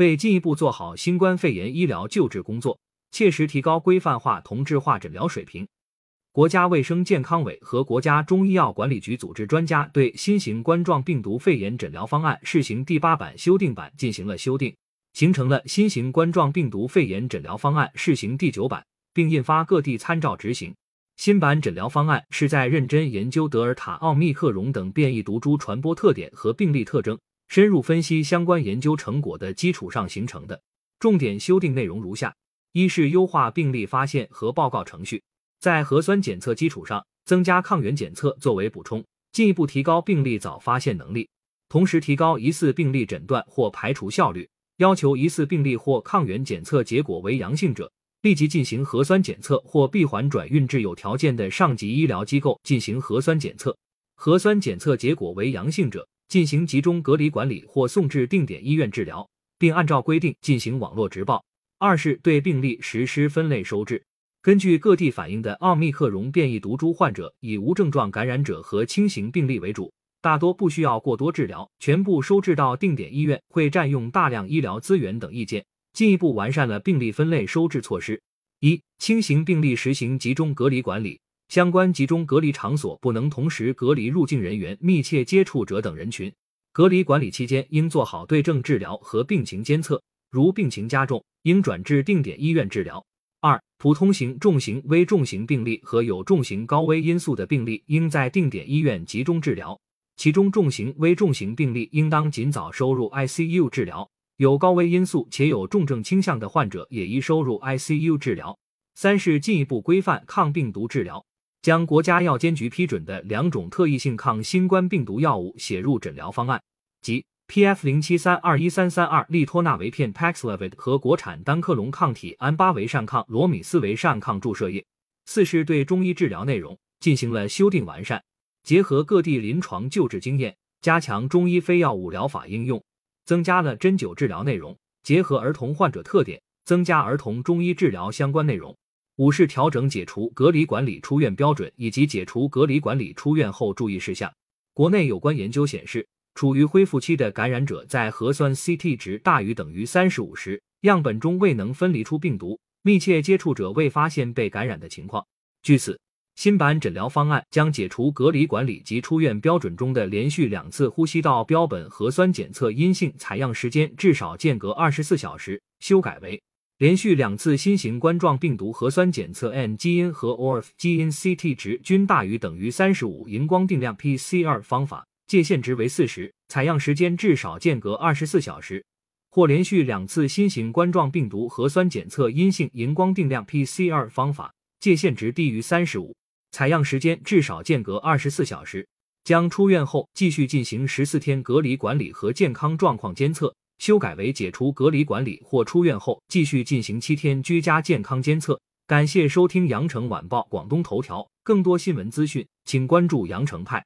为进一步做好新冠肺炎医疗救治工作，切实提高规范化、同质化诊疗水平。国家卫生健康委和国家中医药管理局组织专家对新型冠状病毒肺炎诊疗方案试行第八版修订版进行了修订，形成了新型冠状病毒肺炎诊疗方案试行第九版，并印发各地参照执行。新版诊疗方案是在认真研究德尔塔、奥密克戎等变异毒株传播特点和病例特征，深入分析相关研究成果的基础上形成的。重点修订内容如下：一是优化病例发现和报告程序。在核酸检测基础上，增加抗原检测作为补充，进一步提高病例早发现能力，同时提高疑似病例诊断或排除效率。要求疑似病例或抗原检测结果为阳性者，立即进行核酸检测或闭环转运至有条件的上级医疗机构进行核酸检测。核酸检测结果为阳性者，进行集中隔离管理或送至定点医院治疗，并按照规定进行网络直报。二是对病例实施分类收治。根据各地反映的奥密克戎变异毒株患者，以无症状感染者和轻型病例为主，大多不需要过多治疗，全部收治到定点医院会占用大量医疗资源等意见，进一步完善了病例分类收治措施。一、轻型病例实行集中隔离管理，相关集中隔离场所不能同时隔离入境人员、密切接触者等人群。隔离管理期间应做好对症治疗和病情监测，如病情加重，应转至定点医院治疗。二、普通型、重型、危重型病例和有重型高危因素的病例，应在定点医院集中治疗。其中，重型、危重型病例应当尽早收入 ICU 治疗；有高危因素且有重症倾向的患者，也宜收入 ICU 治疗。三是进一步规范抗病毒治疗，将国家药监局批准的两种特异性抗新冠病毒药物写入诊疗方案，即。P.F. 零七三二一三三二利托那韦片 Paxlovid 和国产单克隆抗体安巴韦善抗罗米斯韦善抗注射液。四是对中医治疗内容进行了修订完善，结合各地临床救治经验，加强中医非药物疗法应用，增加了针灸治疗内容，结合儿童患者特点，增加儿童中医治疗相关内容。五是调整解除隔离管理出院标准以及解除隔离管理出院后注意事项。国内有关研究显示。处于恢复期的感染者，在核酸 CT 值大于等于三十五时，样本中未能分离出病毒，密切接触者未发现被感染的情况。据此，新版诊疗方案将解除隔离管理及出院标准中的连续两次呼吸道标本核酸检测阴性采样时间至少间隔二十四小时，修改为连续两次新型冠状病毒核酸检测 N 基因和 ORF 基因 CT 值均大于等于三十五荧光定量 PCR 方法。界限值为四十，采样时间至少间隔二十四小时，或连续两次新型冠状病毒核酸检测阴性荧光定量 PCR 方法，界限值低于三十五，采样时间至少间隔二十四小时，将出院后继续进行十四天隔离管理和健康状况监测，修改为解除隔离管理或出院后继续进行七天居家健康监测。感谢收听羊城晚报广东头条，更多新闻资讯，请关注羊城派。